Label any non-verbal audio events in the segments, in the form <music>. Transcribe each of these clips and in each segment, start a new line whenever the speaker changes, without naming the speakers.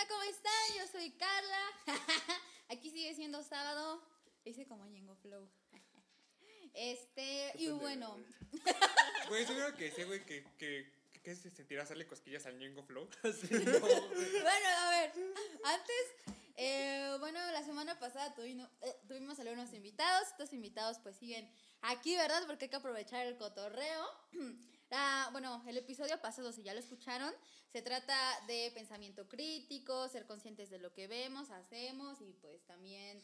onda? ¿Cómo están? Yo soy Carla. <laughs> Aquí sigue siendo sábado. Hice como Yengo Flow. <laughs> Este, y bueno.
Güey, <laughs> seguro que ese güey que, que, que se sentirá hacerle cosquillas al Ñengo Flow.
bueno, a ver, antes, eh, bueno, la semana pasada tuvimos, eh, tuvimos algunos invitados. Estos invitados pues siguen aquí, ¿verdad? Porque hay que aprovechar el cotorreo. <clears throat> Ah, bueno, el episodio pasado, si ya lo escucharon, se trata de pensamiento crítico, ser conscientes de lo que vemos, hacemos y pues también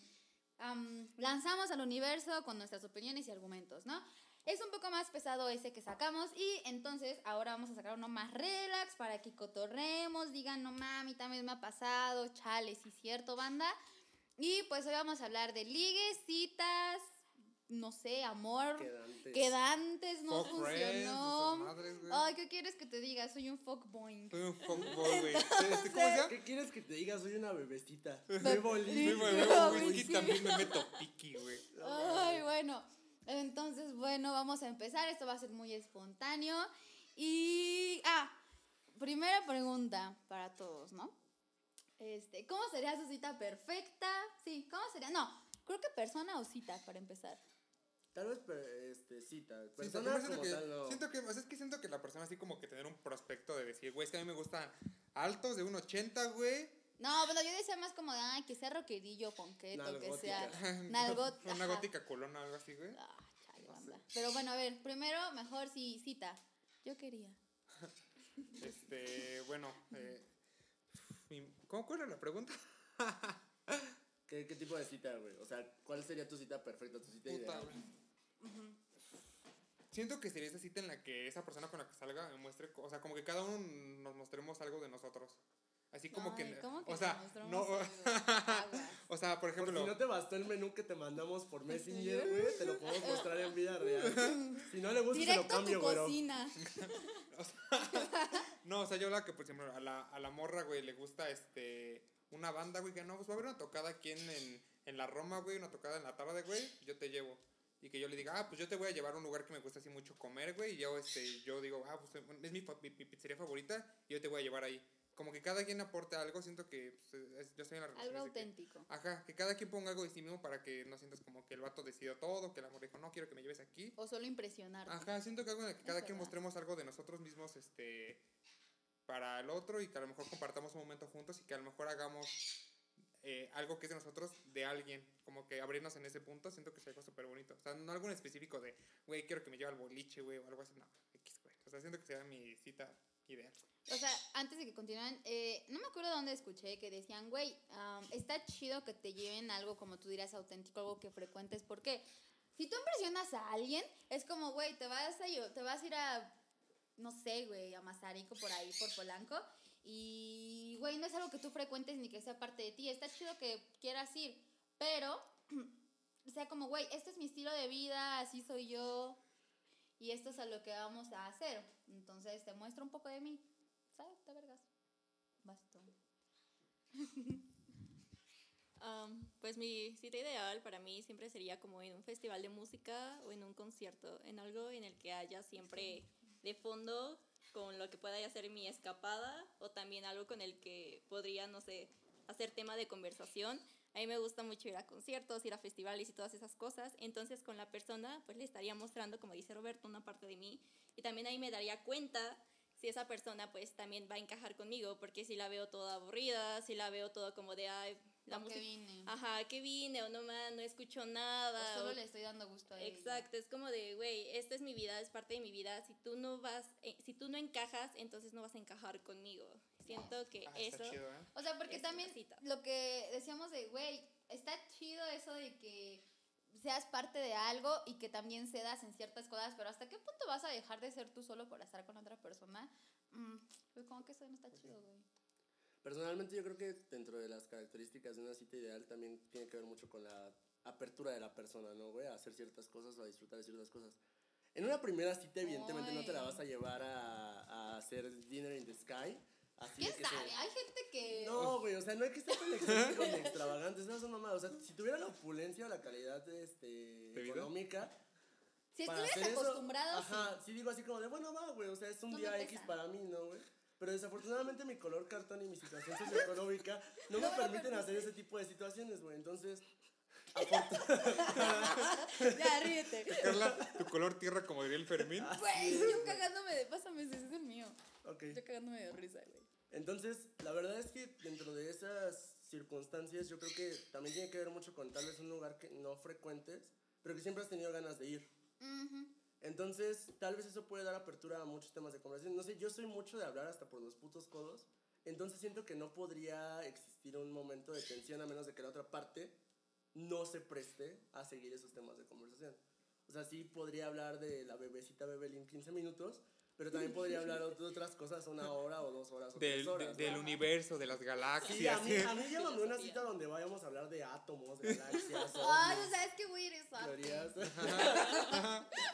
lanzamos al universo con nuestras opiniones y argumentos, ¿no? Es un poco más pesado ese que sacamos y entonces ahora vamos a sacar uno más relax para que cotorremos, digan, no mami, también me ha pasado, chale, sí cierto, banda. Y pues hoy vamos a hablar de ligues, citas, no sé, amor, quedantes, no funcionó. Ay, ¿qué quieres que te diga? Soy un fuckboy.
Soy un fuckboy, güey. <laughs>
¿Qué quieres que te diga? Soy una bebecita. <laughs>
Bebo whisky, también me meto piqui, güey.
Ay, bueno. Entonces, bueno, vamos a empezar. Esto va a ser muy espontáneo. Y, ah, primera pregunta para todos, ¿no? Este, ¿cómo sería su cita perfecta? Sí, ¿cómo sería? No, creo que persona o cita para empezar.
Tal vez este, cita. Persona
que, siento que, o sea, es que siento que la persona así como que tener un prospecto de decir, güey, es que a mí me gustan altos de 1.80, güey.
No, pero yo decía más como de, ay, que sea rockerillo, ponqueto, que sea nalgot. <laughs>
Una gótica colona, algo así, güey.
Ah, chale, banda. Pero bueno, a ver, primero, mejor si cita. Yo quería. <laughs>
este, bueno, eh, ¿cómo cuál era la pregunta? <laughs>
¿Qué, ¿Qué, tipo de cita, güey? O sea, ¿cuál sería tu cita perfecta, tu cita ideal?
Siento que sería esa cita en la que esa persona con la que salga me muestre, o sea, como que cada uno nos mostremos algo de nosotros. Así como que, <laughs> o sea, no, o sea, por ejemplo,
si no te bastó el menú que te mandamos por Messenger, güey, te lo podemos mostrar en vida real. <laughs> Si no le gusta, te lo cambio, güey. <laughs>
no, o sea, yo la que, por ejemplo, a la, a la morra, güey, le gusta este una banda, güey, que no, pues va a haber una tocada aquí en, en la Roma, güey, una tocada en la tarde, güey, yo te llevo y que yo le diga, ah, pues yo te voy a llevar a un lugar que me gusta así mucho comer, güey, y yo, este, yo digo, ah, pues es mi, pizzería favorita y yo te voy a llevar ahí. Como que cada quien aporte algo, siento que pues, yo estoy en la
relación. Algo auténtico.
ajá, que cada quien ponga algo de sí mismo para que no sientas como que el vato decidió todo, que el amor dijo, no, quiero que me lleves aquí.
O solo impresionar.
Ajá, siento que algo en el que cada quien mostremos algo de nosotros mismos, este, para el otro y que a lo mejor compartamos un momento juntos y que a lo mejor hagamos eh, algo que es de nosotros, de alguien, como que abrirnos en ese punto, siento que es algo súper bonito. O sea, no algo en específico de, güey, quiero que me lleve al boliche, güey, o algo así, no, X, güey. O sea, siento que sea mi cita ideal.
O sea, antes de que continúen, eh, no me acuerdo dónde escuché que decían, güey, está chido que te lleven algo como tú dirás auténtico, algo que frecuentes, porque si tú impresionas a alguien, es como, güey, te vas a, te vas a ir a, no sé, güey, a Mazarico por ahí, por Polanco, y, güey, no es algo que tú frecuentes ni que sea parte de ti. Está chido que quieras ir, pero, <clears throat> sea, como, güey, este es mi estilo de vida, así soy yo, y esto es a lo que vamos a hacer. Entonces, te muestro un poco de mí. ¿Sabes? Te vergas. Basta. <laughs>
Um, pues mi cita ideal para mí siempre sería como en un festival de música o en un concierto, en algo en el que haya siempre de fondo con lo que pueda hacer mi escapada o también algo con el que podría, no sé, hacer tema de conversación. A mí me gusta mucho ir a conciertos, ir a festivales y todas esas cosas. Entonces con la persona pues le estaría mostrando, como dice Roberto, una parte de mí. Y también ahí me daría cuenta si esa persona pues también va a encajar conmigo, porque si la veo toda aburrida, si la veo todo como de, ay,
la música. vine.
Ajá, que vine, o no, man, no escucho nada.
O solo le estoy dando gusto a
Exacto, es como de, güey, esta es mi vida, es parte de mi vida. Si tú no vas, eh, si tú no encajas, entonces no vas a encajar conmigo. Siento que ah, eso.
Chido, ¿eh?
O sea, porque también lo que decíamos de, güey, está chido eso de que seas parte de algo y que también cedas en ciertas cosas, pero ¿hasta qué punto vas a dejar de ser tú solo por estar con otra persona? Mm, pues como que eso no está chido, güey.
Personalmente yo creo que dentro de las características de una cita ideal también tiene que ver mucho con la apertura de la persona, ¿no, güey? A hacer ciertas cosas o a disfrutar de ciertas cosas. En una primera cita, evidentemente, no te la vas a llevar a, a hacer dinner in the sky.
Así ¿Quién sabe? Hay gente que...
No, güey, o sea, no hay que estar tan exótico ni extravagante, no son mamadas. O sea, si tuviera la opulencia o la calidad este, económica...
Si estuvieras acostumbrado,
Ajá, sí. digo así como de, bueno, va, güey, o sea, es un día X para mí, ¿no, güey? Pero desafortunadamente mi color cartón y mi situación socioeconómica <laughs> no me permiten hacer ese tipo de situaciones, güey. Entonces, <laughs>
Ya, ríete. <laughs>
Carla, tu color tierra, como diría el Fermín.
Güey, yo cagándome de. Pásame, ese es el mío.
ok.
Yo cagándome de risa, güey.
Entonces, la verdad es que dentro de esas circunstancias, yo creo que también tiene que ver mucho con tal vez un lugar que no frecuentes, pero que siempre has tenido ganas de ir.
Ujú.
Entonces, tal vez eso puede dar apertura a muchos temas de conversación. No sé, yo soy mucho de hablar hasta por los putos codos. Entonces siento que no podría existir un momento de tensión a menos de que la otra parte no se preste a seguir esos temas de conversación. O sea, sí podría hablar de la bebecita Bebelín 15 minutos, pero también podría hablar de otras cosas una hora o dos horas o
Del,
tres horas.
de- del
¿no?
universo, de las galaxias.
Sí, a mí, a mí <laughs> llévame a una cita donde vayamos a hablar de átomos, galaxias, <laughs>
Ay, o
ovnis,
sea, es que, güey, eres arte.
teorías.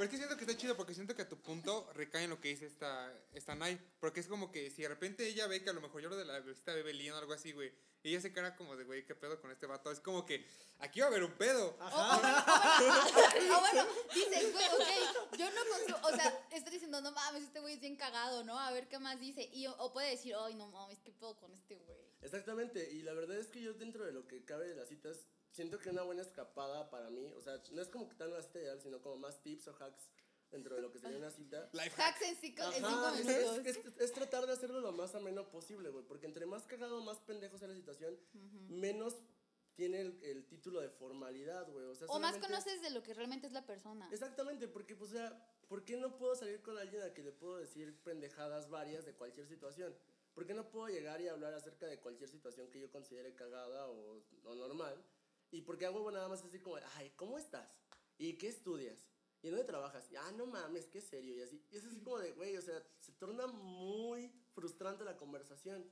Ajá. Pero es que siento que está chido porque siento que a tu punto recae en lo que dice esta, esta Nai. Porque es como que si de repente ella ve que a lo mejor yo lo de la bebecita bebé León o algo así, güey. Y ella se cara como de, güey, ¿qué pedo con este vato? Es como que aquí va a haber un pedo.
O bueno, dice, güey, ok, yo no consumo, o sea, está diciendo, no mames, este güey es bien cagado, ¿no? A ver qué más dice. Y, o puede decir, ay, no mames, ¿qué pedo con este güey?
Exactamente, y la verdad es que yo dentro de lo que cabe de las citas, siento que una buena escapada para mí, o sea, no es como que cita ideal, sino como más tips o hacks dentro de lo que sería una cita. <laughs>
Life
Hacks en cinco, en cinco
Ajá, es,
minutos.
es- es- es tratar de hacerlo lo más ameno posible, güey, porque entre más cagado, más pendejo sea la situación, menos tiene el, el título de formalidad, güey. O, sea,
O más conoces de lo que realmente es la persona.
Exactamente, porque, pues, o sea, ¿por qué no puedo salir con alguien a que le puedo decir pendejadas varias de cualquier situación? ¿Por qué no puedo llegar y hablar acerca de cualquier situación que yo considere cagada o, o normal? Y porque hago nada más así como, ay, ¿cómo estás? ¿Y qué estudias? ¿Y dónde trabajas? Y, ah, no mames, qué serio. Y así, y es así como de, güey, o sea, se torna muy frustrante la conversación.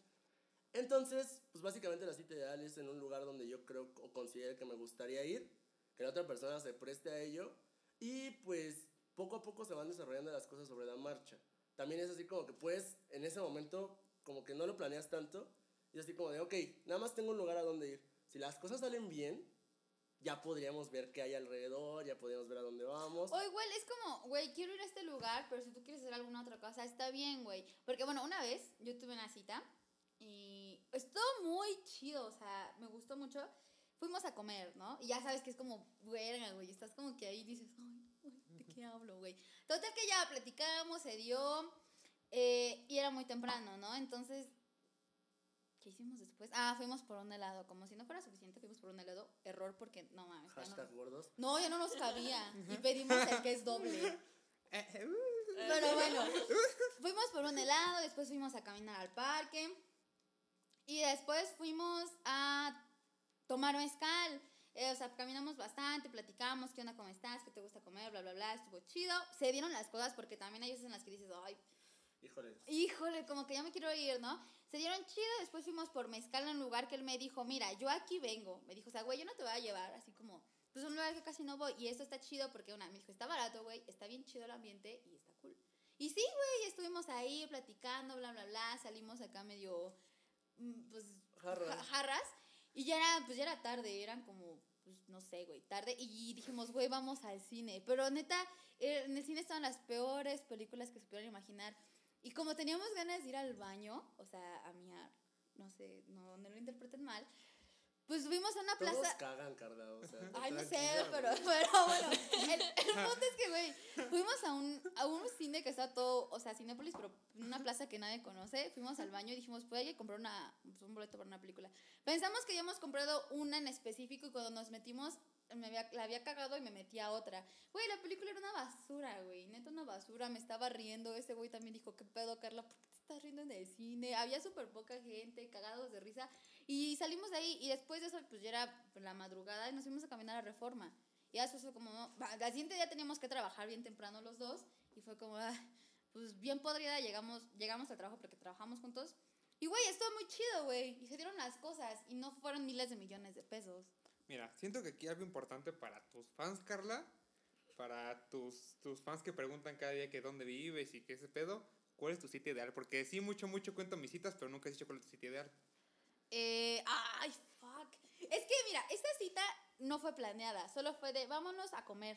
Entonces, pues básicamente la cita ideal es en un lugar donde yo creo o considere que me gustaría ir, que la otra persona se preste a ello y pues poco a poco se van desarrollando las cosas sobre la marcha. También es así como que pues en ese momento como que no lo planeas tanto y así como de, ok, nada más tengo un lugar a donde ir. Si las cosas salen bien, ya podríamos ver qué hay alrededor, ya podríamos ver a dónde vamos.
O igual es como, güey, quiero ir a este lugar, pero si tú quieres hacer alguna otra cosa, está bien, güey. Porque, bueno, una vez yo tuve una cita y estuvo muy chido, o sea, me gustó mucho. Fuimos a comer, ¿no? Y ya sabes que es como, güey, estás como que ahí dices, ay, ay, ¿de qué hablo, güey? Total que ya platicamos, se dio, eh, y era muy temprano, ¿no? Entonces, ¿qué hicimos después? Ah, fuimos por un helado, como si no fuera suficiente, fuimos por un helado, error porque, no mames, ya no-
Hashtag gordos.
no, ya no nos cabía. <laughs> Y pedimos el que es doble.
Eh,
Pero bueno, <laughs> fuimos por un helado, después fuimos a caminar al parque. Y después fuimos a tomar mezcal. Eh, o sea, caminamos bastante, platicamos, qué onda, cómo estás, qué te gusta comer, bla, bla, bla. Estuvo chido. Se dieron las cosas porque también hay veces en las que dices, ay,
Híjole.
híjole, como que ya me quiero ir, ¿no? Se dieron chido, después fuimos por mezcal a un lugar que él me dijo, mira, yo aquí vengo. Me dijo, o sea, güey, yo no te voy a llevar, así como, pues un lugar que casi no voy. Y esto está chido porque una, me dijo, está barato, güey, está bien chido el ambiente y está cool. Y sí, güey, estuvimos ahí platicando, bla, bla, bla, salimos acá medio, mm, pues,
Jarras.
ja- jarras. Y ya era, pues ya era tarde, eran como, pues no sé, güey, tarde. Y dijimos, güey, vamos al cine. Pero neta, eh, en el cine estaban las peores películas que se pudieran imaginar. Y como teníamos ganas de ir al baño, o sea, a miar, no sé, no, no lo interpreten mal, pues fuimos a una
Todos
plaza.
cagan, Carla, o sea.
Ay, no sé, pero, <laughs> pero bueno, el, el punto es que, güey, fuimos a un, a un cine que está todo, o sea, Cinépolis, pero una plaza que nadie conoce, fuimos al baño y dijimos, pues hay que comprar una, pues, un boleto para una película. Pensamos que habíamos comprado una en específico y cuando nos metimos, me había, la había cagado y me metí a otra. Güey, la película era una basura, güey, neta una basura, me estaba riendo, ese güey también dijo, ¿qué pedo, Carla? ¿Por qué te estás riendo en el cine? Había súper poca gente, cagados de risa. Y salimos de ahí y después de eso, pues ya era la madrugada y nos fuimos a caminar a Reforma. Y después fue como, no, al siguiente día teníamos que trabajar bien temprano los dos y fue como, ah, pues bien podrida, llegamos, llegamos al trabajo porque trabajamos juntos. Y güey, estuvo muy chido, güey. Y se dieron las cosas y no fueron miles de millones de pesos.
Mira, siento que aquí algo importante para tus fans, Carla, para tus, tus fans que preguntan cada día que dónde vives y qué ese pedo, ¿cuál es tu sitio ideal? Porque sí, mucho, mucho cuento mis citas, pero nunca he dicho cuál es tu sitio ideal.
Eh, ay, fuck. Es que mira, esta cita no fue planeada, solo fue de vámonos a comer.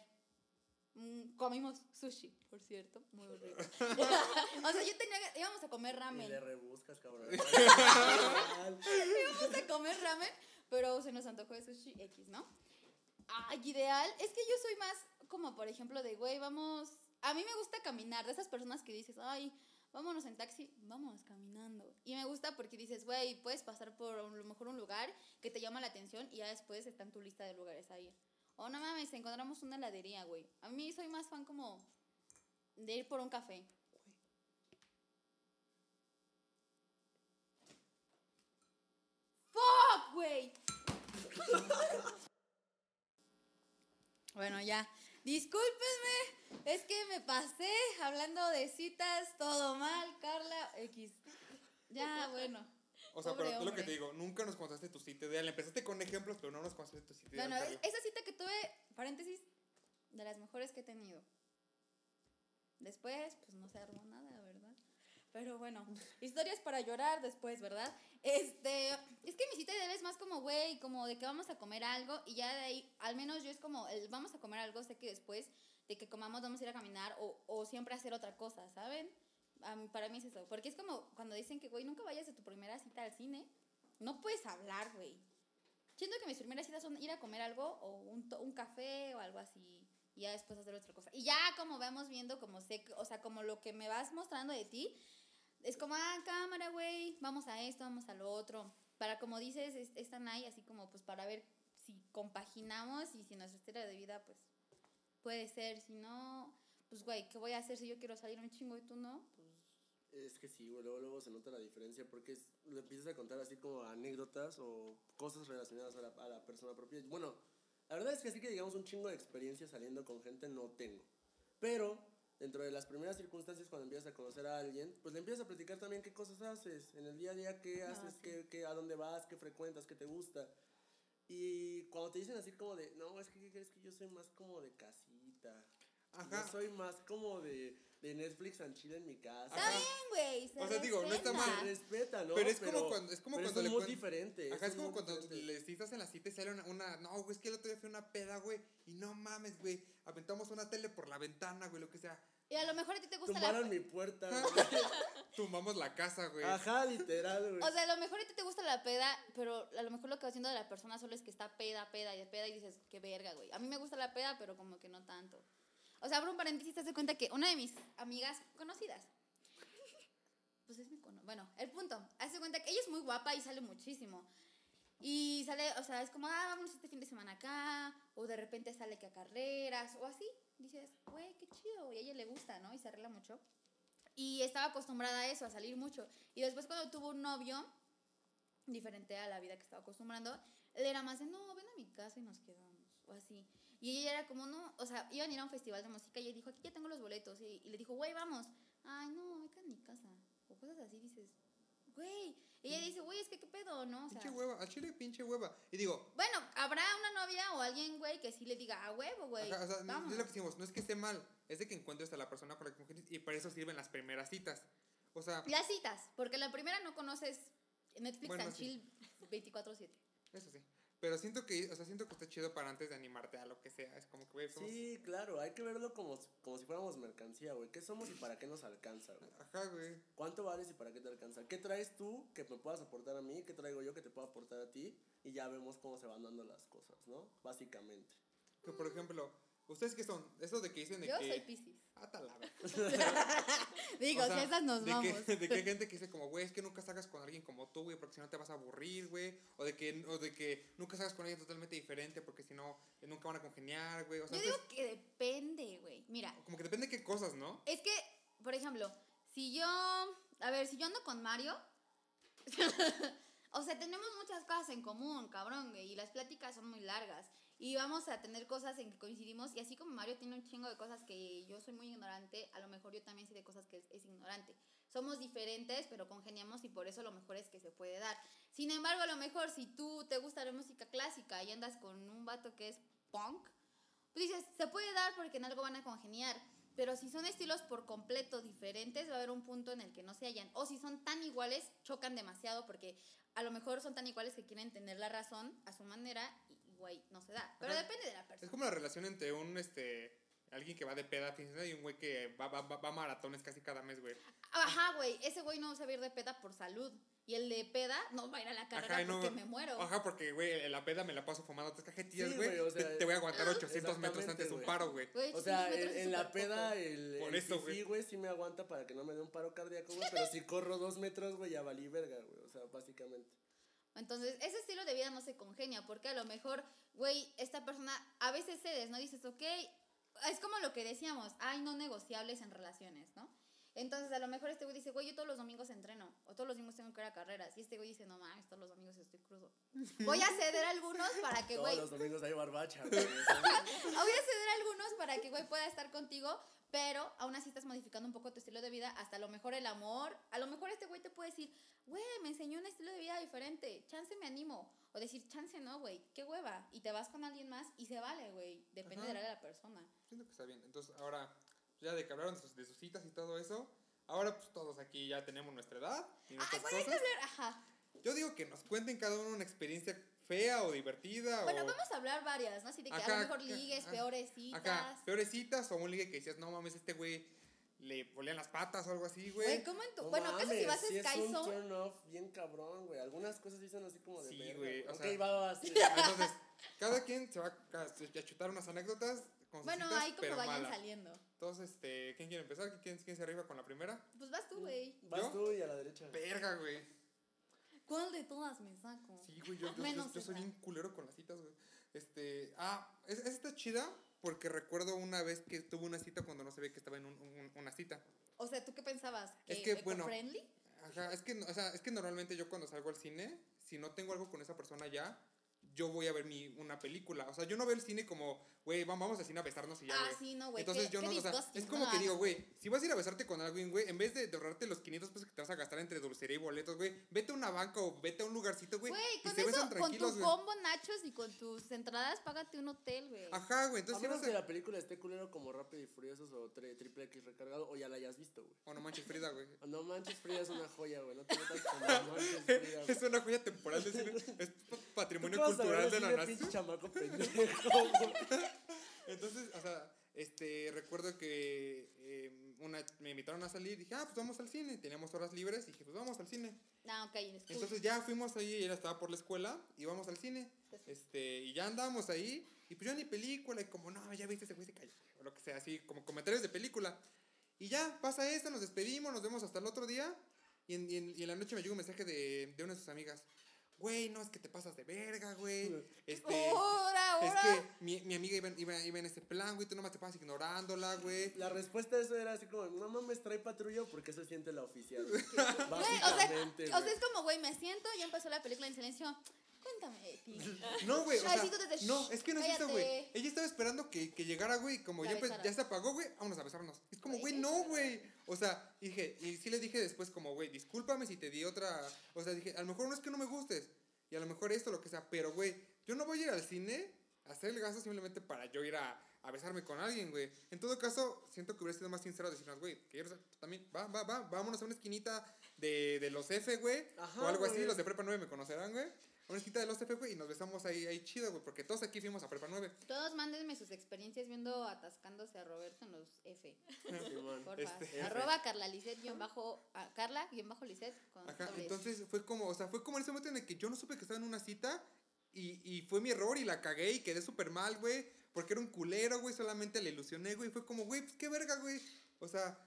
Mm, comimos sushi, por cierto, muy rico. <laughs> o sea, yo tenía, íbamos a comer
Y
ramen.
le revuelve. cabrón. <laughs>
Vamos a comer ramen, pero se nos antojó de sushi X, ¿no? Ay, ideal. Es que yo soy más como, por ejemplo, de, güey, vamos... A mí me gusta caminar, de esas personas que dices, ay, vámonos en taxi, vámonos caminando. Y me gusta porque dices, güey, puedes pasar por a lo mejor un lugar que te llama la atención y ya después está en tu lista de lugares a ir. O no mames, encontramos una heladería, güey. A mí soy más fan como de ir por un café. ¡Fuck, güey! <laughs> bueno, ya. Discúlpenme, es que me pasé hablando de citas, todo mal, Carla X. Ya, bueno.
O sea,
Pobre
pero es lo que te digo, nunca nos contaste tu cita ideal. Empezaste con ejemplos, pero no nos contaste tu cita ideal.
Bueno,
Carla.
esa cita que tuve, paréntesis, de las mejores que he tenido. Después, pues no se armó nada, ¿verdad? Pero bueno, historias para llorar después, ¿verdad? Este, es que mi cita ideal es más como, güey, como de que vamos a comer algo y ya de ahí, al menos yo es como, el vamos a comer algo, sé que después de que comamos vamos a ir a caminar o, o siempre hacer otra cosa, ¿saben? Para mí es eso, porque es como cuando dicen que, güey, nunca vayas de tu primera cita al cine, no puedes hablar, güey. Siento que mis primeras citas son ir a comer algo o un, un café o algo así y ya después hacer otra cosa. Y ya como vamos viendo, como sé, o sea, como lo que me vas mostrando de ti, es como, ah, cámara, güey, vamos a esto, vamos a lo otro. Para, como dices, es- están ahí así como, pues, para ver si compaginamos y si nuestra historia de vida, pues, puede ser. Si no, pues, güey, ¿qué voy a hacer si yo quiero salir un chingo y tú no? Pues,
Es que sí, güey, luego, luego se nota la diferencia porque es- le empiezas a contar así como anécdotas o cosas relacionadas a la, a la persona propia. Bueno, la verdad es que así que digamos un chingo de experiencia saliendo con gente no tengo. Pero dentro de las primeras circunstancias cuando empiezas a conocer a alguien, pues le empiezas a platicar también qué cosas haces en el día a día, qué
Ah,
haces,
sí.
qué, qué- a dónde vas, qué frecuentas, qué te gusta. Y cuando te dicen así como de, no, es que, ¿qué crees que yo soy más como de casita.
Ajá.
Yo soy más como de, de Netflix and chill en mi casa.
está bien, güey. se
O sea, digo, no está mal.
Se respeta, ¿no?
Pero es como cuando- es como
pero
cuando
es
le
muy diferente.
Ajá, es como cuando
diferente.
le citas en la cita y sale una, una- No, güey, es que el otro día fui a una peda, güey. Y no mames, güey. Aventamos una tele por la ventana, güey, lo que sea.
Y a lo mejor a ti te gusta la...
Tumbaron mi puerta, <laughs> güey.
Tumbamos la casa, güey.
Ajá, literal, güey.
O sea, a lo mejor a ti te gusta la peda, pero a lo mejor lo que va haciendo de la persona solo es que está peda, peda y de peda y dices, qué verga, güey. A mí me gusta la peda, pero como que no tanto. O sea, abro un paréntesis, te das cuenta que una de mis amigas conocidas, <laughs> pues es mi cono. Bueno, el punto, hace cuenta que ella es muy guapa y sale muchísimo. Y sale, o sea, es como, ah, vamos este fin de semana acá, o de repente sale que a carreras, o así. Dices, güey, qué chido, y a ella le gusta, ¿no? Y se arregla mucho. Y estaba acostumbrada a eso, a salir mucho. Y después cuando tuvo un novio, diferente a la vida que estaba acostumbrando, él era más de, no, ven a mi casa y nos quedamos, o así. Y ella era como, no, o sea, iban a ir a un festival de música y ella dijo, aquí ya tengo los boletos. Y, y le dijo, güey, vamos. Ay, no, vete a mi casa. O cosas así, dices, güey. Y ella dice, güey, es que qué pedo, ¿no? O sea,
Pinche hueva, al chile pinche hueva. Y digo,
bueno, habrá una novia o alguien, güey, que sí le diga, a huevo, güey.
ajá, o sea, no-
vamos.
es lo que decimos, no es que esté mal, es de que encuentres a la persona con la que y para eso sirven las primeras citas. O sea,
Las citas, porque la primera no conoces Netflix
Bueno,
and
sí.
chill 24-7.
eso sí. Pero siento que, o sea, siento que está chido para antes de animarte a lo que sea. Es como que, güey, somos-
Sí, claro, hay que verlo como, como si fuéramos mercancía, güey. ¿Qué somos y para qué nos alcanza, güey?
Ajá, güey.
¿Cuánto vales y para qué te alcanza? ¿Qué traes tú que me puedas aportar a mí? ¿Qué traigo yo que te pueda aportar a ti? Y ya vemos cómo se van dando las cosas, ¿no? Básicamente.
Que por ejemplo, ¿ustedes qué son? Eso de que dicen de
Yo
que.
soy Pisces.
Ta la verga. <laughs>
Digo,
O sea,
si esas nos
de
vamos.
Que, <laughs> de que hay gente que dice como, güey, es que nunca salgas con alguien como tú, güey, porque si no te vas a aburrir, güey. O de que, o de que nunca salgas con alguien totalmente diferente, porque si no, eh, nunca van a congeniar, güey. O sea,
Yo digo que depende, güey. Mira,
como que depende de qué cosas, ¿no?
es que, por ejemplo, si yo. A ver, si yo ando con Mario. <laughs> o sea, tenemos muchas cosas en común, cabrón, güey. Y las pláticas son muy largas. Y vamos a tener cosas en que coincidimos. Y así como Mario tiene un chingo de cosas que yo soy muy ignorante, a lo mejor yo también sé de cosas que es, es ignorante. Somos diferentes, pero congeniamos y por eso lo mejor es que se puede dar. Sin embargo, a lo mejor si tú te gusta la música clásica y andas con un vato que es punk, pues dices, se puede dar porque en algo van a congeniar. Pero si son estilos por completo diferentes, va a haber un punto en el que no se hallan. O si son tan iguales, chocan demasiado porque a lo mejor son tan iguales que quieren tener la razón a su manera güey, no se da. Pero
Ajá.
depende de la
Es
persona.
como la relación entre un, este, alguien que va de peda, fíjense, y un güey que va, va, va, va a maratones casi cada mes, güey.
Ajá, güey, ese güey no se va a ir de peda por salud. Y el de peda no va a ir a la carrera
Ajá, y no-
porque me muero.
Ajá, porque, güey, en la peda me la paso fumando tres cajetillas,
Sí,
güey.
o
te-
sea,
te, voy a aguantar 800 metros
exactamente,
antes de un paro, güey.
O
800
sea,
metros
en,
es
en la peda
poco.
el,
Por
el
eso,
fifí,
güey.
güey, sí me aguanta para que no me dé un paro cardíaco, güey, <laughs> pero si corro dos metros, güey, ya valí verga, güey, o sea, básicamente.
Entonces, ese estilo de vida no se congenia, porque a lo mejor, güey, esta persona a veces cedes, ¿no? Dices, ok, es como lo que decíamos, hay no negociables en relaciones, ¿no? Entonces, a lo mejor este güey dice, güey, yo todos los domingos entreno, o todos los domingos tengo que ir a carreras, y este güey dice, no mames, todos los domingos estoy crudo. <laughs> Voy a ceder algunos para que,
Todos
güey,
los domingos hay barbacha, <laughs> güey.
voy a ceder a algunos para que, güey, pueda estar contigo, pero aún así estás modificando un poco tu estilo de vida, hasta a lo mejor el amor, a lo mejor este güey te puede decir, güey, me enseñó un estilo de vida diferente, chance me animo, o decir, chance no, güey, qué hueva, y te vas con alguien más y se vale, güey, depende
Ajá.
de la persona.
Siento que está bien. Entonces, ahora, ya de que hablaron de sus, de sus citas y todo eso, ahora pues todos aquí ya tenemos nuestra edad y
Ay,
nuestras
hay que
cosas.
hablar, ajá.
Yo digo que nos cuenten cada uno una experiencia fea o divertida
Bueno,
o...
vamos a hablar varias, ¿no? Así de que a
Ajá,
lo mejor
ajá,
ligues, peores citas.
Acá, peores citas o un ligue que decías, no mames, este güey le volían las patas o algo así, güey.
Güey, ¿cómo en tu...?
no
bueno, eso si
mames,
vas a
es
Sky
un
Zone...
turn off bien cabrón, güey. Algunas cosas dicen así como de
Sí, güey, o
Ok,
sea-
va, va. <laughs>
Entonces, cada quien se va a, a chutar unas anécdotas
Bueno, ahí como
pero
vayan saliendo.
Entonces, este, ¿quién quiere empezar? ¿Quién, quién se arriba con la primera?
Pues vas tú, güey.
Vas
¿Yo?
tú y a la derecha.
Verga, güey.
¿Cuál de todas me saco?
Sí, güey, yo, yo, yo- soy bien culero con las citas, güey. Este, ah, es, esta está chida porque recuerdo una vez que tuve una cita cuando no sabía que estaba en un- un- una cita.
O sea, ¿tú qué pensabas?
Es que, bueno,
friendly?
Ajá, es que, o sea, es que normalmente yo cuando salgo al cine, si no tengo algo con esa persona ya, yo voy a ver mi, una película. O sea, yo no veo el cine como, güey, vam- vamos al cine a besarnos y ya,
Ah, sí, no, güey.
Entonces
qué-
yo
qué
no, o sea, es como
no
que digo, güey, si vas a ir a besarte con alguien, güey, en vez de, ahorrarte los 500 pesos que te vas a gastar entre dulcería y boletos, güey, vete a una banca o vete a un lugarcito, güey,
Güey,
y
con
se
eso,
besan
con tu
güey.
combo nachos y con tus entradas, págate un hotel, güey.
Ajá, güey,
A
entonces si
menos
vas
que
a...
la película esté culero como Rápido y Furiosos o tri- Triple X recargado o ya la hayas visto, güey.
O no manches Frida, güey.
No manches, Frida es una joya, güey. No te metas con <laughs> No manches, Frida.
Es una joya temporal de cine, es pa- patrimonio
¿Tú qué vas a
cultural de la
pinche
nación.
chamaco pendejo, güey? <laughs>
Entonces, o sea, este, recuerdo que eh, una, me invitaron a salir, dije, ah, pues vamos al cine, teníamos horas libres, y dije, pues vamos al cine.
No, ok, en.
Entonces ya fuimos ahí, ella estaba por la escuela, y vamos al cine, este, y ya andábamos ahí, y pues yo ni película, y como, no, ya viste, ese güey se cayó, o lo que sea, así, como comentarios de película. Y ya, pasa esto, nos despedimos, nos vemos hasta el otro día, y en, y en, y en la noche me llegó un mensaje de, de una de sus amigas, güey, no, es que te pasas de verga, güey, este...
¡Hora,
Es
hora!
que mi, mi amiga iba, en- iba, iba en este plan, güey, tú nomás te pasas ignorándola, güey.
La respuesta a eso era así como, no mames, trae patrulla porque se siente la oficial. <laughs> güey.
Güey, o sea,
Básicamente,
o sea, es como, güey, me siento, ya empezó la película en silencio. Cuéntame. <laughs>
No, güey, o sea, no, es que no es eso, güey. Ella estaba esperando que, que llegara, güey, como ya, pues, ya se apagó, güey, vámonos a besarnos. Es como,
Güey,
no, güey. O sea, dije, y sí le dije después como, güey, discúlpame si te di otra, o sea, dije, a lo mejor no es que no me gustes, y a lo mejor esto, lo que sea, pero, güey, yo no voy a ir al cine hacer el gasto simplemente para yo ir a, a besarme con alguien, güey. En todo caso, siento que hubiera sido más sincero decirnos, güey, ¿quieres tú también? Va, va, va, vámonos a una esquinita de, de los F, güey,
Ajá,
o algo así, los de Prepa 9 me conocerán, güey. A una esquinita de los F, güey, y nos besamos ahí, ahí chido, güey, porque todos aquí fuimos a Prepa 9.
Todos mándenme sus experiencias viendo atascándose a Roberto en los F. <laughs> Porfa.
Este,
Arroba Carla Lisset guion bajo, ah, Carla guion bajo Lisset con
Ajá, entonces fue como, o sea, fue como en ese momento en el que yo no supe que estaba en una cita y, y fue mi error y la cagué y quedé súper mal, güey, porque era un culero, güey, solamente le ilusioné, güey, fue como, güey, pues qué verga, güey, o sea,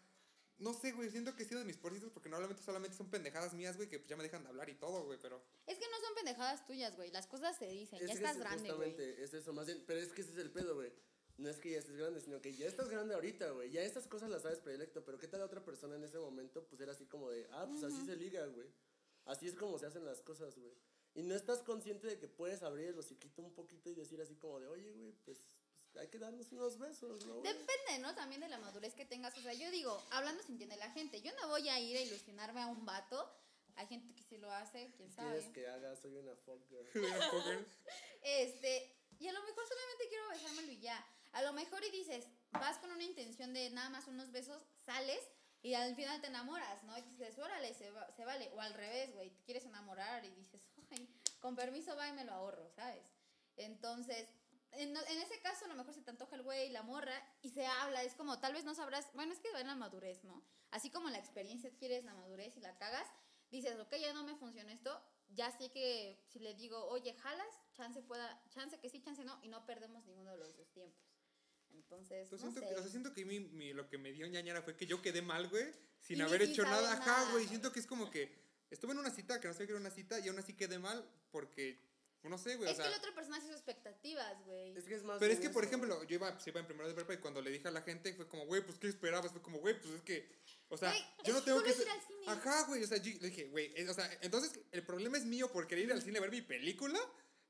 no sé, güey, siento que he sido de mis porcitos porque normalmente solamente son pendejadas mías, güey, que pues ya me dejan de hablar y todo, güey, pero...
Es que no son pendejadas tuyas, güey. Las cosas se dicen.
Es
ya estás
es
grande, güey.
Justamente, es eso, más bien, pero es que ese es el pedo, güey. No es que ya estés grande, sino que ya estás grande ahorita, güey. Ya estas cosas las sabes predilecto, pero ¿qué tal la otra persona en ese momento? Pues era así como de, ah, pues así se liga, güey. Así es como se hacen las cosas, güey. Y no estás consciente de que puedes abrir el hociquito un poquito y decir así como de, oye, güey, pues, pues hay que darnos unos besos, ¿no? güey?"
Depende, ¿no? También de la madurez que tengas. O sea, yo digo, hablando se entiende la gente. Yo no voy a ir a ilusionarme a un vato. Hay gente que sí lo hace, quién
¿Qué quieres
sabe.
que haga? Soy <laughs> una fuck girl.
Este, y a lo mejor solamente quiero besármelo y ya. A lo mejor y dices, vas con una intención de nada más unos besos, sales y al final te enamoras, ¿no? Y dices, órale, se, va- se vale. O al revés, güey, te quieres enamorar y dices, con permiso va y me lo ahorro, ¿sabes? Entonces, en, en ese caso a lo mejor se te antoja el güey, la morra, y se habla, es como, tal vez no sabrás, bueno, es que va en la madurez, ¿no? Así como la experiencia adquieres la madurez y la cagas, dices, ok, ya no me funciona esto, ya sé que si le digo, oye, jalas, chance pueda, chance que sí, chance no, y no perdemos ninguno de los dos tiempos. Entonces,
Pues
no
siento,
sé.
que, o sea, siento que mi, mi- lo que me dio ñañara fue que yo quedé mal, güey, sin
Y
haber hecho
saber
nada. Ajá,
nada.
güey. Siento que es como que estuve en una cita que no sabía que era una cita y aún así quedé mal porque, no sé, güey.
es
o sea,
que la otra persona sus expectativas, güey.
Es que es más.
Pero es que, por
eso.
ejemplo, yo iba, pues, iba en primero de prepa y cuando le dije a la gente fue como, güey, pues, ¿qué esperabas? Fue como, güey, pues es que, o sea,
Güey,
yo no tengo que...
es ir al cine.
Ajá, güey, o sea, yo le dije, güey, eh, o sea, entonces, ¿el problema es mío por querer ir al cine a ver mi película?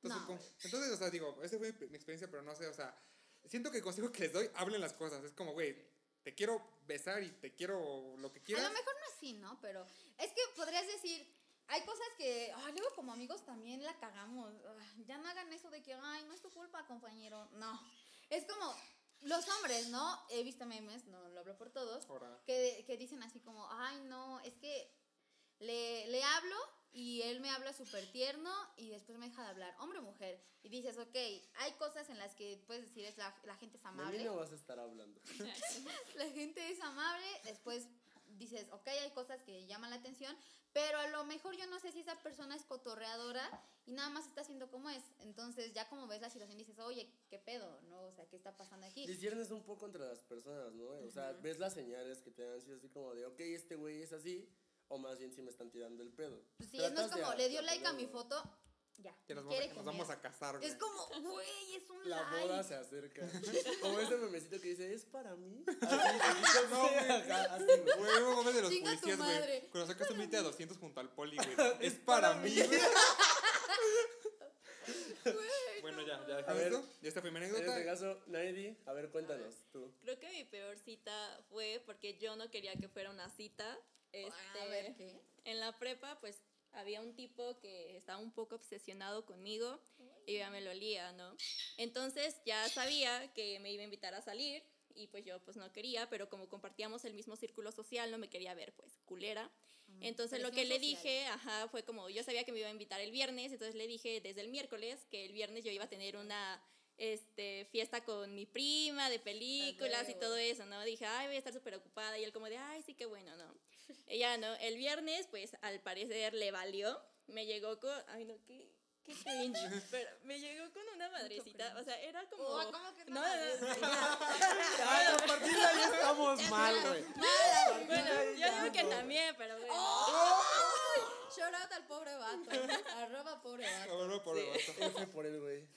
Entonces,
No,
como- entonces o sea, digo, esa fue mi mi experiencia, pero no sé, o sea, siento que el consejo que les doy, hablen las cosas. Es como, güey, te quiero besar y te quiero lo que
A
quieras.
lo mejor no así, ¿no? Pero es que podrías decir, hay cosas que, ay, luego como amigos también la cagamos. Ay, ya no hagan eso de que, ay, no es tu culpa, compañero. No. Es como los hombres, ¿no? He visto memes, no lo hablo por todos, que, que dicen así como, ay, no, es que le, le hablo y él me habla súper tierno y después me deja de hablar, hombre o mujer. Y dices, ok, hay cosas en las que puedes decir, es la, la gente es
De
amable.
mí no vas a estar hablando. <laughs>
La gente es amable, después dices, ok, hay cosas que llaman la atención, pero a lo mejor yo no sé si esa persona es cotorreadora y nada más está haciendo como es. Entonces, ya como ves la situación, dices, oye, ¿qué pedo? ¿No? O sea, ¿qué está pasando aquí?
Disiernes un poco entre las personas, ¿no? O sea, ves las señales que te dan así como de, ok, este güey es así, o más bien si me están tirando el pedo.
Pues sí, no es
de
como, le dio like a mi foto, ya, me
nos, vamos,
quiere
a- nos
comer.
vamos a casar.
Es como, güey, es un
La
like.
boda se acerca. <laughs> Como ese memecito que dice, ¿es para mí? <laughs> Así,
No, güey.
así, güey.
Memes de los
Chinga
policías, güey. Cuando sacas un billete de 200 junto al poli, güey. <laughs> Es para mí, güey. Bueno, ya, ya
A ver.
Ya esta fue mi
En
anécdota.
este caso, Naidi, a ver, cuéntanos, tú.
Creo que mi peor cita fue porque yo no quería que fuera una cita. Este,
A ver, ¿qué?
En la prepa, pues había un tipo que estaba un poco obsesionado conmigo y ya me lo olía, ¿no? Entonces ya sabía que me iba a invitar a salir y pues yo pues no quería, pero como compartíamos el mismo círculo social, no me quería ver pues culera. Entonces lo que
presión
le
social.
dije, ajá, fue como yo sabía que me iba a invitar el viernes, entonces le dije desde el miércoles que el viernes yo iba a tener una este, fiesta con mi prima de películas y todo eso, ¿no? Dije, ay, voy a estar súper ocupada y él como de, ay, sí, qué bueno, ¿no? <laughs> Ella, ¿no? El viernes, pues al parecer le valió, me llegó con, ay, no, qué, qué cringe, <laughs> pero me llegó con una madrecita, o sea, era como...
Oh, ¿cómo que
no, no, no, <laughs>
Ay, a partir de ahí estamos mal, güey.
bueno, yo digo que también, pero bueno.
Shout out al pobre vato. Arroba pobre vato.
Cabrón, pobre vato.
F por el güey.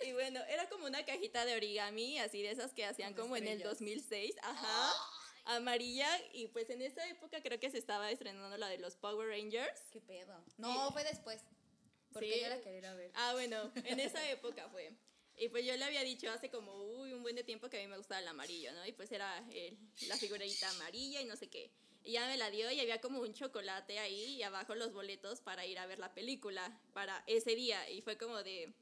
Y bueno, era como una cajita de origami, así de esas que hacían
Con
como en el
estrellas.
2006, ajá, amarilla, y pues en esa época creo que se estaba estrenando la de los Power Rangers.
¿Qué pedo? No, fue después. Porque
Sí.
yo la quería ir a ver.
Ah, bueno, <laughs> en esa época fue. Y pues yo le había dicho hace como, uy, un buen de tiempo que a mí me gustaba el amarillo, ¿no? Y pues era el- la figurita amarilla y no sé qué. Y ya me la dio y había como un chocolate ahí y abajo los boletos para ir a ver la película para ese día. Y fue como de,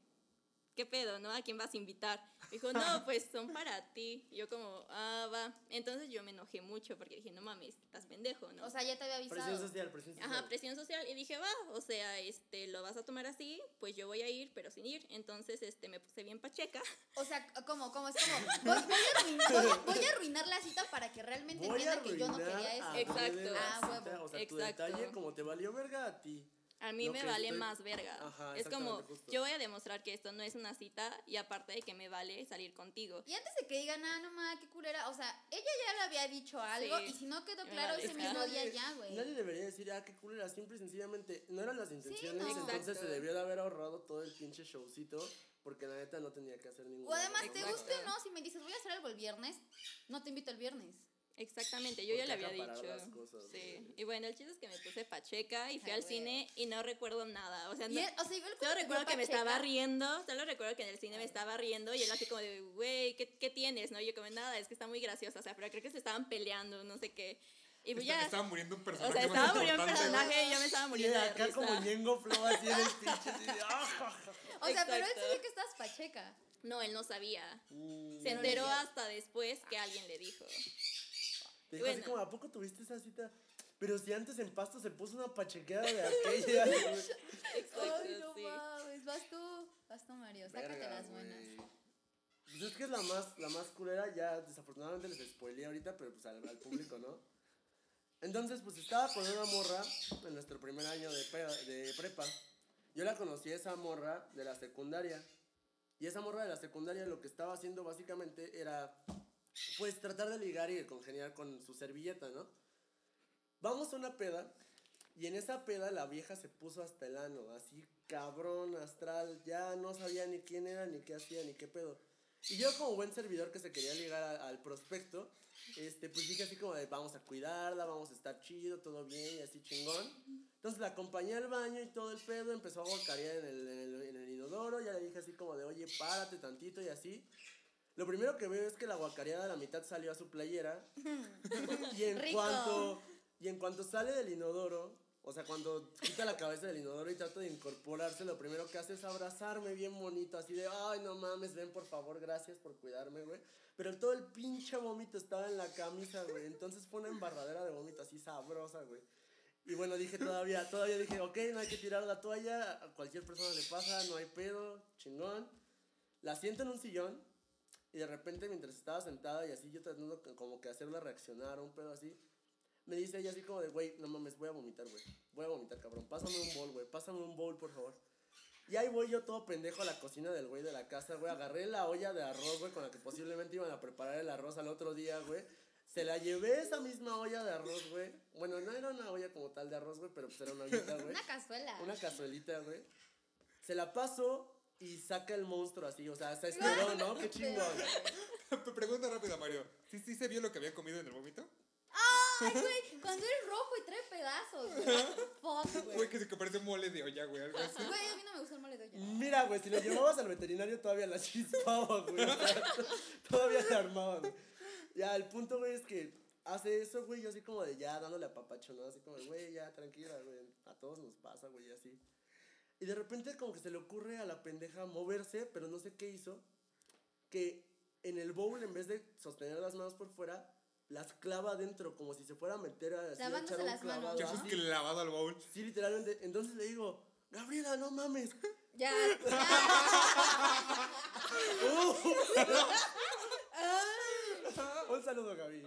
¿qué pedo, no? ¿A quién vas a invitar? Dijo, no, pues son para ti. Yo como, ah, va. Entonces yo me enojé mucho porque dije, no mames, estás pendejo, ¿no?
O sea, ya te había avisado.
Presión social, presión social.
Ajá, presión social. Y dije, va, o sea, este, lo vas a tomar así, pues yo voy a ir, pero sin ir. Entonces, este, me puse bien pacheca.
O sea, como, como es como, voy, voy a arruinar, voy, a, voy a arruinar la cita para que realmente
Voy a
entiendan que yo no quería eso.
Exacto.
Ah, huevo.
O sea, tu
Exacto.
detalle como te valió verga a ti.
A mí
Lo
me vale
estoy-
más verga.
Ajá,
es como,
justo.
yo voy a demostrar que esto no es una cita y aparte de que me vale salir contigo.
Y antes de que digan, ah, no mames, qué culera. O sea, ella ya le había dicho algo
Sí.
y si no quedó claro
vale.
ese
Es
mismo día ya, güey.
Nadie debería decir, ah, qué culera, simple y sencillamente no eran las intenciones,
no.
entonces
Exacto.
se debió de haber ahorrado todo el pinche showcito, porque la neta no tenía que hacer ningún
O además, te guste o no, si me dices, voy a hacer algo el viernes, no te invito el viernes.
Exactamente, yo ya le había dicho.
las cosas,
sí. Y bueno, el chiste es que me puse pacheca y fui
Ay,
al
güey.
cine y no recuerdo nada. O sea,
Y
no,
él- o sea, igual
Solo recuerdo que me
Pacheca,
estaba riendo, solo recuerdo que en el cine me estaba riendo y él así como de, güey, ¿qué, ¿qué tienes? No, Y yo como, nada, es que está muy graciosa, o sea, pero creo que se estaban peleando, no sé qué. Y pues
Está-
ya,
Estaba muriendo un
o
personaje.
sea,
más
estaba muriendo un personaje y yo me estaba
Y
muriendo de
acá
risa.
como Ñengo Flow así en el pinche, así de, ah,
O sea, pero él
Exacto.
sabía que estabas pacheca.
No, él no sabía.
Mm.
Se enteró
le-
hasta después que alguien le dijo.
Te dijo así como, ¿a poco tuviste esa cita? Pero si antes en pasto se puso una pachequeada de aquella. <laughs>
Exacto,
Ay, no
sí.
mames, vas tú. Vas tú, Mario, sácate
Verga,
las buenas.
Pues es que es la más, la más culera, ya desafortunadamente les spoileé ahorita, pero pues al, al público, ¿no? Entonces, pues estaba con una morra en nuestro primer año de, pe- de prepa. Yo la conocí a esa morra de la secundaria. Y esa morra de la secundaria lo que estaba haciendo básicamente era, pues, tratar de ligar y de congeniar con su servilleta, ¿no? Vamos a una peda. Y en esa peda la vieja se puso hasta el ano, así cabrón, astral, ya no sabía ni quién era, ni qué hacía, ni qué pedo. Y yo como buen servidor que se quería ligar al prospecto, este, pues dije así como de vamos a cuidarla, vamos a estar chido, todo bien y así chingón. Entonces la acompañé al baño y todo el pedo, empezó a guacarear en en el inodoro, ya le dije así como de oye, párate tantito y así. Lo primero que veo es que la guacareada a la mitad salió a su playera. <laughs> y en
Rico.
cuanto y en cuanto sale del inodoro, o sea, cuando quita la cabeza del inodoro y trata de incorporarse, lo primero que hace es abrazarme bien bonito, así de, ay, no mames, ven, por favor, gracias por cuidarme, güey. Pero todo el pinche vómito estaba en la camisa, güey. Entonces fue una embarradera de vómito así sabrosa, güey. Y bueno, dije todavía, todavía dije, ok, no hay que tirar la toalla, a cualquier persona le pasa, no hay pedo, chingón. La siento en un sillón y de repente mientras estaba sentada y así yo tratando co- como que hacerla reaccionar, un pedo así, me dice ella así como de, güey, no mames, voy a vomitar, güey. Voy a vomitar, cabrón. Pásame un bowl, güey. Pásame un bowl, por favor. Y ahí voy yo todo pendejo a la cocina del güey de la casa, güey. Agarré la olla de arroz, güey, con la que posiblemente iban a preparar el arroz al otro día, güey. Se la llevé esa misma olla de arroz, güey. Bueno, no era una olla como tal de arroz, güey, pero pues era una ollita, <laughs> güey.
Una cazuela.
Una cazuelita, güey. Se la paso y saca el monstruo así, o sea, se esperó, ¿no? Qué chingón. <laughs>
Pregunta rápida, Mario. ¿Sí, ¿Sí se vio lo que habían comido en el vómito?
Ay, güey, cuando es rojo y trae pedazos, güey. <laughs> Fuck, güey.
Güey, que se parece mole de olla, güey, algo así.
Güey, a mí no me gusta el mole de olla.
Mira, güey, si lo llevabas al veterinario todavía la chispaba, güey. o sea, <laughs> todavía la armaban. güey. Ya, el punto, güey, es que hace eso, güey, yo así como de ya dándole a papacho, ¿no? Así como de, güey, ya, tranquila, güey. A todos nos pasa, güey, y así. Y de repente como que se le ocurre a la pendeja moverse, pero no sé qué hizo. Que en el bowl, en vez de sostener las manos por fuera, las clava adentro, como si se fuera a meter a, así, a
Lavándose
echar un
las manos,
clavado.
Ya
¿no?
fue clavado al bowl.
Sí, literalmente. Entonces le digo, Gabriela, no mames.
Ya, ya. <laughs>
Un saludo, Gaby.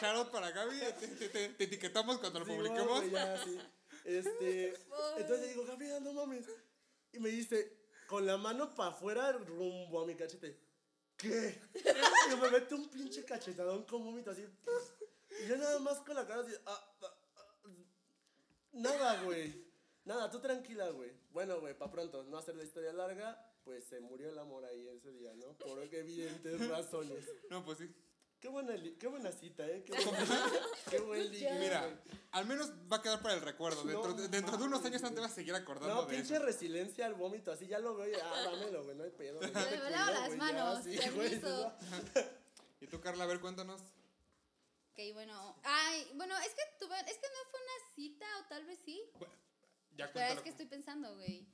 Shout out para Gaby. Te, te- te- te etiquetamos cuando lo
Sí,
publiquemos.
güey, ya, sí. Este, <laughs> entonces le digo, Gabriela, no mames. Y me dice, con la mano para afuera, rumbo a mi cachete. ¿Qué? <laughs> Y me mete un pinche cachetadón con vómito así. Y yo nada más con la cara así. ah, ah, ah. Nada, güey. Nada, tú tranquila, güey. Bueno, güey, para pronto, no hacer la historia larga, pues se murió el amor ahí ese día, ¿no? Por evidentes razones.
No, pues sí.
Qué buena, qué buena cita, ¿eh? Qué, <laughs> buen- qué buen ligue,
Mira, al menos va a quedar para el recuerdo. Dentro,
No
de- dentro de unos años antes
güey.
vas a seguir acordando
No,
de
pinche
eso.
resiliencia al vómito, así ya lo veo y ah, dámelo, güey, no hay pedo. güey,
Me
te
las
güey, ya,
manos,
sí, güey,
permiso. <laughs>
Y tú, Carla, a ver, cuéntanos.
Ok, bueno. Ay, bueno, es que tuve, es que no fue una cita, o tal vez sí.
Ya
Pero es que estoy pensando, güey.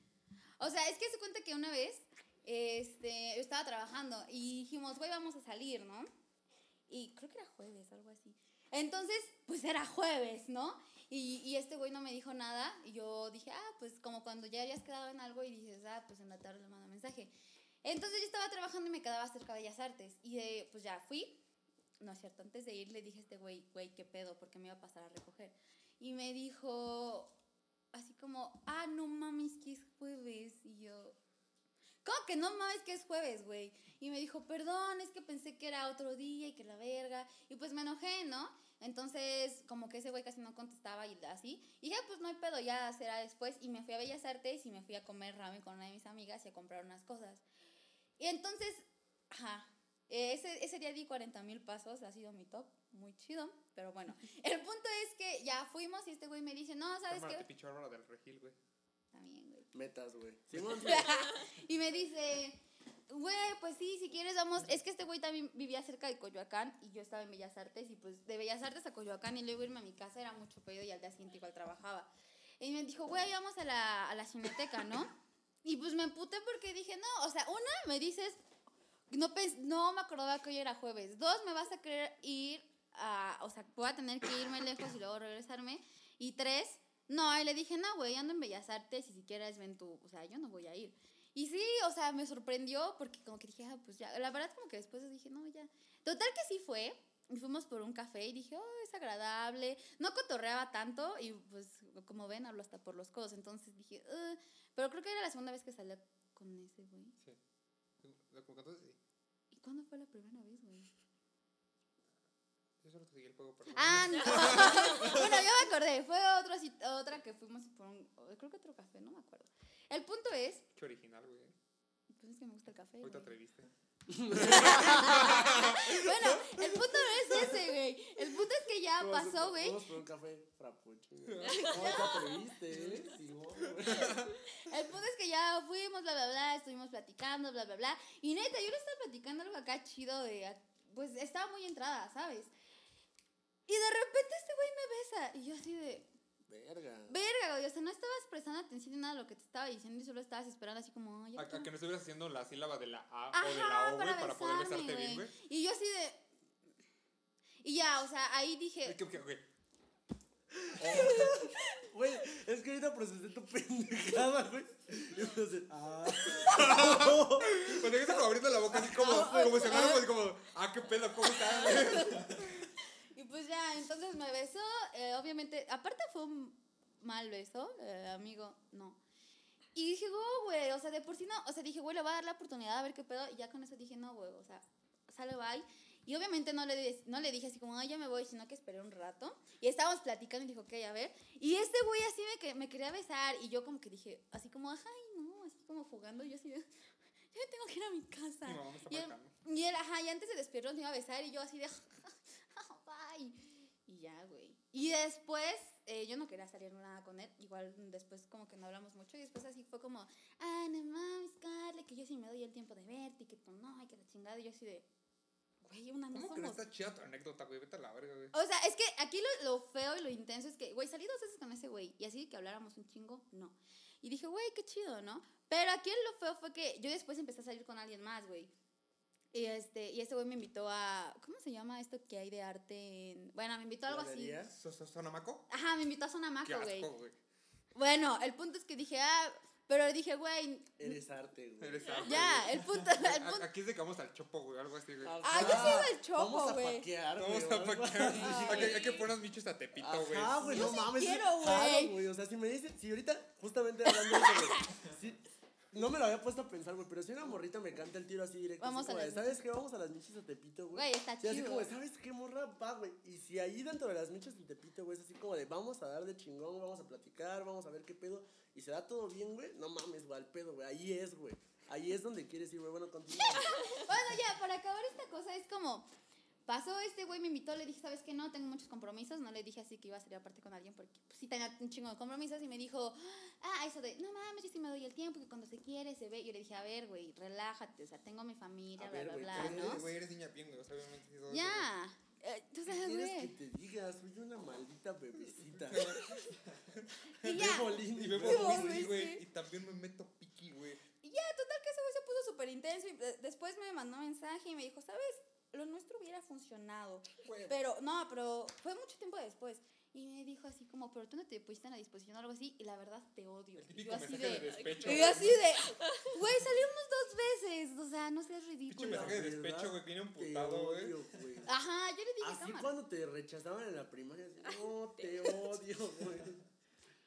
O sea, es que se cuenta que una vez, este, yo estaba trabajando y dijimos, güey, vamos a salir, ¿no? Y creo que era jueves, algo así. Entonces, pues era jueves, ¿no? Y, y este güey no me dijo nada. Y yo dije, ah, pues como cuando ya habías quedado en algo y dices, ah, pues en la tarde le mando mensaje. Entonces yo estaba trabajando y me quedaba cerca de Bellas Artes. Y pues ya fui. No es cierto, antes de ir le dije a este güey, güey, ¿qué pedo? Porque me iba a pasar a recoger. Y me dijo, así como, ah, no mames, que es jueves. Y yo, ¿cómo que no mames que es jueves, güey? Y me dijo, perdón, es que pensé que era otro día y que la verga. Y pues me enojé, ¿no? Entonces, como que ese güey casi no contestaba y así. Y ya, pues no hay pedo, ya será después. Y me fui a Bellas Artes y me fui a comer ramen con una de mis amigas y a comprar unas cosas. Y entonces, ajá, ese, ese día di 40 mil pasos, ha sido mi top, muy chido. Pero bueno, <laughs> el punto es que ya fuimos y este güey me dice, no, ¿sabes qué?
del Regil, güey.
También.
Metas, güey. Simón, <laughs>
y me dice, güey, pues sí, si quieres vamos. Es que este güey también vivía cerca de Coyoacán y yo estaba en Bellas Artes y pues de Bellas Artes a Coyoacán y luego irme a mi casa era mucho pedo y al día siguiente igual trabajaba. Y me dijo, güey, vamos a la, a la cineteca, ¿no? Y pues me emputé porque dije, no, o sea, una, me dices, no, pens- no me acordaba que hoy era jueves. Dos, me vas a querer ir a, o sea, voy a tener que irme lejos y luego regresarme. Y tres, No, y le dije, no, güey, ando en Bellas Artes y si quieres ven tú, o sea, yo no voy a ir. Y sí, o sea, me sorprendió porque como que dije, ah, pues ya, la verdad como que después dije, no, ya. Total que sí fue, y fuimos por un café y dije, oh, es agradable. No cotorreaba tanto y pues como ven, hablo hasta por los codos. Entonces dije, "Ugh". pero creo que era la segunda vez que salía con ese güey.
Sí. Sí.
¿Y cuándo fue la primera vez, güey?
Yo solo te seguí el juego, perdón.
Ah, no. <laughs> <laughs> bueno, ya me acordé. Fue otra, cit- otra que fuimos por un. Creo que otro café, no me acuerdo. El punto es.
Qué original, güey.
Pues es que me gusta el café.
Hoy te atreviste. <laughs>
Bueno, el punto no es ese, güey. El punto es que ya pasó, güey.
Vamos por un café frappuccino. ¿Cómo te atreviste, eh?
El punto es que ya fuimos, bla, bla, bla. Estuvimos platicando, bla, bla, bla. Y neta, yo le estaba platicando algo acá chido de. Pues estaba muy entrada, ¿sabes? Y de repente este güey me besa. Y yo así de.
Verga.
Verga, güey. O sea, no estabas prestando atención en nada de lo que te estaba diciendo y solo estabas esperando así como. "Ay, ya
A, a que no estuvieras haciendo la sílaba de la A o de la
Ajá,
O, güey,
para,
para poder besarte bien, güey.
Y yo así de. Y ya, o sea, ahí dije.
Ay, que- que- güey. <laughs>
Güey, es que ahorita procesé tu pendejada, güey. Y entonces, ah.
Cuando llegas como abriendo la boca así como, como si fuera así como, ah, qué pedo, ¿cómo estás? güey? <laughs>
Pues ya, entonces me besó. eh, obviamente, aparte fue un mal beso, eh, amigo, no. Y dije, oh, güey, o sea, de por sí no. O sea, dije, güey, le voy a dar la oportunidad a ver qué pedo. Y ya con eso dije, no, güey, o sea, sale, bye. Y obviamente no le, no le dije así como, ay, ya me voy, sino que esperé un rato. Y estábamos platicando y dijo, ok, a ver. Y este güey así me, que- me quería besar. Y yo como que dije, así como, ay, no, así como jugando. Y yo así de, <laughs> ya me tengo que ir a mi casa.
Me está
y, él, y él, ajá, y antes de despedirnos me iba a besar. Y yo así de, <laughs> ya, güey. Y después, eh, yo no quería salir nada con él. Igual después como que no hablamos mucho. Y después así fue como, ah, no mames, Carly, que yo sí me doy el tiempo de verte y que tú no, y que la chingada. Y yo así de, güey, una no
¿Cómo que no
somos.
está chida tu anécdota, güey? Vete a la verga, güey.
O sea, es que aquí lo, lo feo y lo intenso es que, güey, salí dos veces con ese güey. Y así que habláramos un chingo, no. Y dije, güey, qué chido, ¿no? Pero aquí lo feo fue que yo después empecé a salir con alguien más, güey. Y este, y ese güey me invitó a. ¿Cómo se llama esto que hay de arte en.? Bueno, me invitó a algo así.
¿Galería?
¿Sos- sos ¿Sonamaco?
Ajá, me invitó a Sonamaco, güey.
güey.
Bueno, el punto es que dije, ah, pero dije, güey,
Eres arte, güey.
Eres arte,
ya,
güey.
el punto, el
A-
punto.
Aquí es de que vamos al chopo, güey, algo así, güey.
Ah, yo sí iba al chopo,
Vamos a
güey.
paquear,
Vamos
güey,
a paquear. Hay que,
güey.
hay que poner unas michos a Tepito, güey.
Ajá, güey,
Yo
no
sí
mames.
quiero, güey.
güey. O sea, si me dices, si ahorita, justamente hablando de eso, güey. sí, no me lo había puesto a pensar, güey, pero si una morrita me canta el tiro así directo.
Vamos
así como
a
de,
las
¿Sabes qué? Vamos a las michis a Tepito, güey.
Güey, está
Sí, así
chido.
como, de, ¿sabes qué, morra? Va, güey. Y si ahí dentro de las michas de Tepito, güey, es así como de, vamos a dar de chingón, vamos a platicar, vamos a ver qué pedo. Y se da todo bien, güey. No mames, güey, al pedo, güey. Ahí es, güey. Ahí es donde quieres ir, güey. Bueno, continúa. <laughs>
Bueno, ya, para acabar esta cosa es como. Pasó este güey, me invitó, le dije, ¿sabes qué? No, tengo muchos compromisos. No le dije así que iba a salir aparte con alguien porque pues, sí tenía un chingo de compromisos. Y me dijo, ah, eso de, no mames, yo sí me doy el tiempo, que cuando se quiere se ve. Y yo le dije, a ver, güey, relájate, o sea, tengo mi familia,
A
bla,
ver,
bla, bla,
Eres-
¿no?
Güey, eres niña bien, güey. O sea, obviamente sí, todo eso,
Ya. Eh, tú
¿Qué que te diga? Soy una maldita bebecita. <laughs>
Y ya.
güey. Y
sí.
güey. Y también me meto piqui, güey.
Y ya, total que ese güey se puso súper intenso. Y eh, después me mandó mensaje y me dijo, ¿sabes? Hubiera funcionado. Pero, no, pero fue mucho tiempo después. Y me dijo así como, pero tú no te pusiste en la disposición o algo así. Y la verdad te odio.
El
Y yo así
de
de.
despecho.
Y yo así de. Güey, salimos dos veces. O sea, no seas
Pinche
ridículo.
mensaje de despecho, güey. Viene
Te
emputado, güey.
Ajá, yo le dije
Así
cámara.
cuando te rechazaban en la primaria, así, no, <laughs> te odio, güey.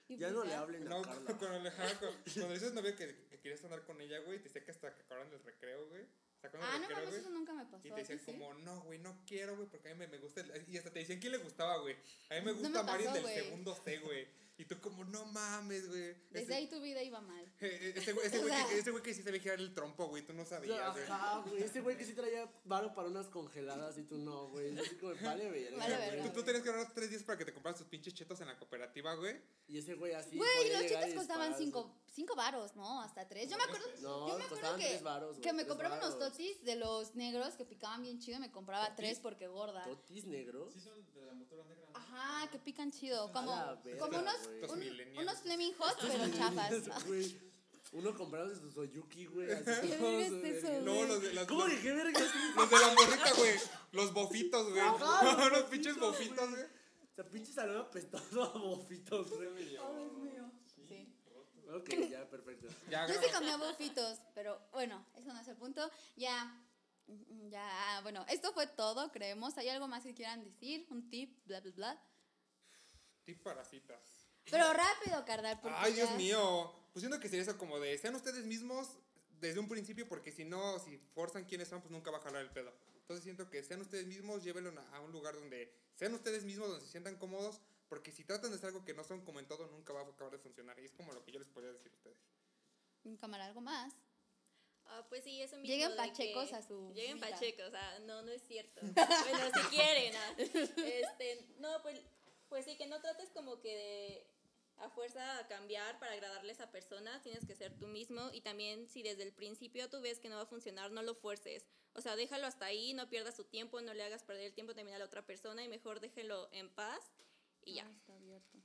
Ya
pues
no le hablen
No,
a
cuando,
Carla.
cuando, cuando, cuando dices novia que, que querías andar con ella, güey, te decía que hasta que acabaran el recreo, güey.
Ah, no mames, eso nunca me pasó.
Y
¿a
te decían
sí?
como, no, güey, no quiero, güey, porque a mí me, me gusta. el-". Y hasta te decían quién le gustaba, güey. A mí me <laughs>
No
gusta
me
Mario del segundo C, güey. Y tú como, no mames, güey.
Desde ahí tu vida iba mal. <laughs>
ese güey, ese <laughs>
O
güey
sea-
que, ese güey que sí sabía girar el trompo, güey, tú no sabías, güey.
Ajá, güey. Ese güey que sí <laughs> traía varo para unas congeladas y tú no, güey. Así como, vale, verga.
Vale,
güey.
verga.
Tú, tú tenías que ahorrar tres días para que te compraras tus pinches chetos en la cooperativa, güey.
Y ese güey así.
Güey, los chetos costaban cinco, cinco varos, ¿no? Hasta tres. Yo me acuerdo,
No,
yo me acuerdo que,
tres varos, güey,
que me compraba unos totis de los negros que picaban bien chido y me compraba tres porque gorda.
¿Totis negros?
Sí, son de la motora negra.
Ajá, que pican chido. Como,
verga,
como unos, un-
millennials.
unos Fleming Hot, pero chafas.
Güey. Uno compraba de su Soyuki, güey. <laughs> Así
¿Qué
todos,
verga es
güey.
eso,
No, los de las.
¿Cómo que qué verga? <laughs>
Los de la morrita, güey. Los bofitos, güey.
Ajá, <laughs> los
Unos pinches
bofitos,
bofitos,
güey.
güey.
sea, pinche salón apestado a bofitos, güey.
Dios mío. Sí.
Ok, ya, perfecto.
Ya,
Yo sí comía bufitos, pero bueno, eso no es el punto. Ya, ya, bueno, esto fue todo, creemos. ¿Hay algo más que quieran decir? ¿Un tip? Bla, bla, bla.
Tip para citas.
Pero rápido, carnal, porque
Ay, Dios
ya-
mío. Pues siento que sería eso como de, sean ustedes mismos desde un principio, porque si no, si forzan quiénes son, pues nunca va a jalar el pedo. Entonces siento que sean ustedes mismos, llévenlo a un lugar donde sean ustedes mismos, donde se sientan cómodos, porque si tratan de hacer algo que no son como en todo, nunca va a acabar de funcionar. Y es como lo que yo les podría decir a ustedes.
Cámara, algo más.
Ah, pues sí, eso mismo.
Lleguen pachecos a su
Lleguen pachecos, ah, no, no es cierto. bueno, si quieren, ah. Este, no, pues, pues sí, que no trates como que de a fuerza a cambiar para agradarle a esa persona, tienes que ser tú mismo y también si desde el principio tú ves que no va a funcionar, no lo fuerces. O sea, déjalo hasta ahí, no pierdas su tiempo, no le hagas perder el tiempo también a la otra persona y mejor déjelo en paz y ya.
Ah, está abierto.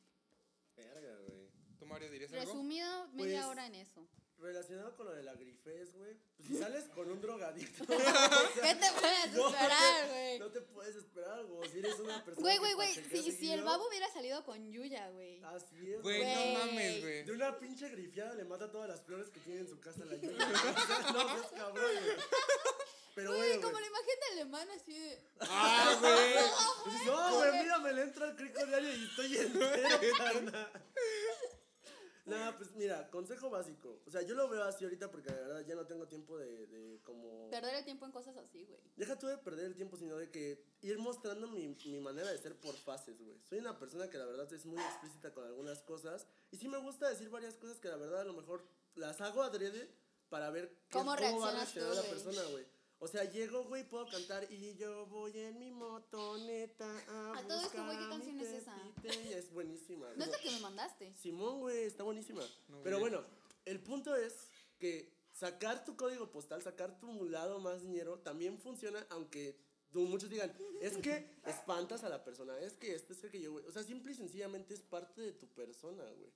Verga, güey.
¿Tú, Mario, dirías algo?
Resumido, media
Pues-
hora en eso.
Relacionado con lo de la grifez, güey. Pues si sales con un drogadicto. <laughs>
¿Qué te puedes
no
esperar, güey?
No te puedes esperar, güey. Si eres una persona.
Güey, güey, güey, si, si el babo hubiera salido con Yuya, güey.
Así es,
Güey,
Güey.
no mames, güey.
De una pinche grifiada le mata todas las flores que tiene en su casa la. <laughs> O sea, no, es cabrón, güey. Pero
Güey,
bueno,
como
güey.
la imagen de alemán así de...
¡Ah, <laughs> güey!
No, güey, mira, me le entra el crico diario y estoy entero, carnal. Nada, pues mira, consejo básico. O sea, yo lo veo así ahorita porque la verdad ya no tengo tiempo de, de como...
Perder el tiempo en cosas así, güey.
Deja tú de perder el tiempo, sino de que ir mostrando mi, mi manera de ser por fases, güey. Soy una persona que la verdad es muy explícita con algunas cosas. Y sí me gusta decir varias cosas que la verdad a lo mejor las hago adrede para ver qué-
¿Cómo
va a
reaccionas tú,
reaccionar la persona, güey. O sea, llego, güey, puedo cantar y yo voy en mi motoneta a,
A todo esto,
buscar
güey, ¿qué
mi
canción es esa?
Es buenísima.
No es
güey.
la que me mandaste.
Simón, güey, está buenísima.
No,
Pero bueno, el punto es que sacar tu código postal, sacar tu lado más dinero, también funciona, aunque tú- muchos digan, es que espantas a la persona, es que esto es que yo, güey. O sea, simple y sencillamente es parte de tu persona, güey.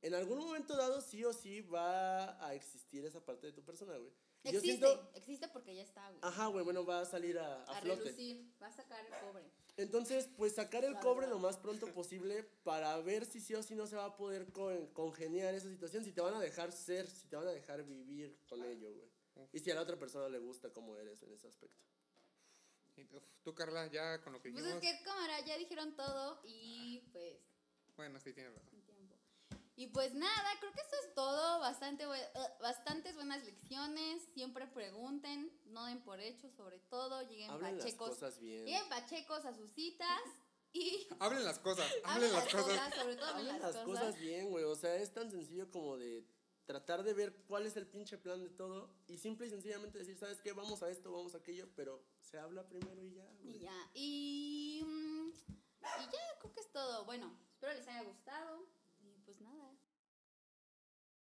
En algún momento dado, sí o sí va a existir esa parte de tu persona, güey. Yo
Existe,
siento,
existe porque ya está, güey.
ajá, güey, bueno, va a salir a, a
A
flote.
relucir, va a sacar el cobre.
Entonces, pues sacar el
La
cobre
verdad.
lo más pronto posible para ver si sí o sí no se va a poder con- congeniar esa situación, si te van a dejar ser, si te van a dejar vivir con ello, güey. Y si a la otra persona le gusta cómo eres en ese aspecto.
Uf, Tú, Carla, ya con lo que
Pues
dijimos.
es que, cámara, ya dijeron todo y pues...
Bueno, sí, tienes razón.
Y pues nada, creo que eso es todo. Bastante, eh, bastantes buenas lecciones. Siempre pregunten, no den por hecho, sobre todo. Lleguen
Hablen las
pachecos.
cosas bien.
Lleguen pachecos a sus citas y <laughs>
Hablen las cosas, <laughs>
hablen
hablen las cosas.
sobre todo hablen
Hablen
las,
las
cosas.
cosas bien, güey. O sea, es tan sencillo como de tratar de ver cuál es el pinche plan de todo y simple y sencillamente decir, ¿sabes qué? Vamos a esto, vamos a aquello, pero se habla primero y ya, güey.
Y ya. Y, mm, y ya, creo que es todo. Bueno, espero les haya gustado.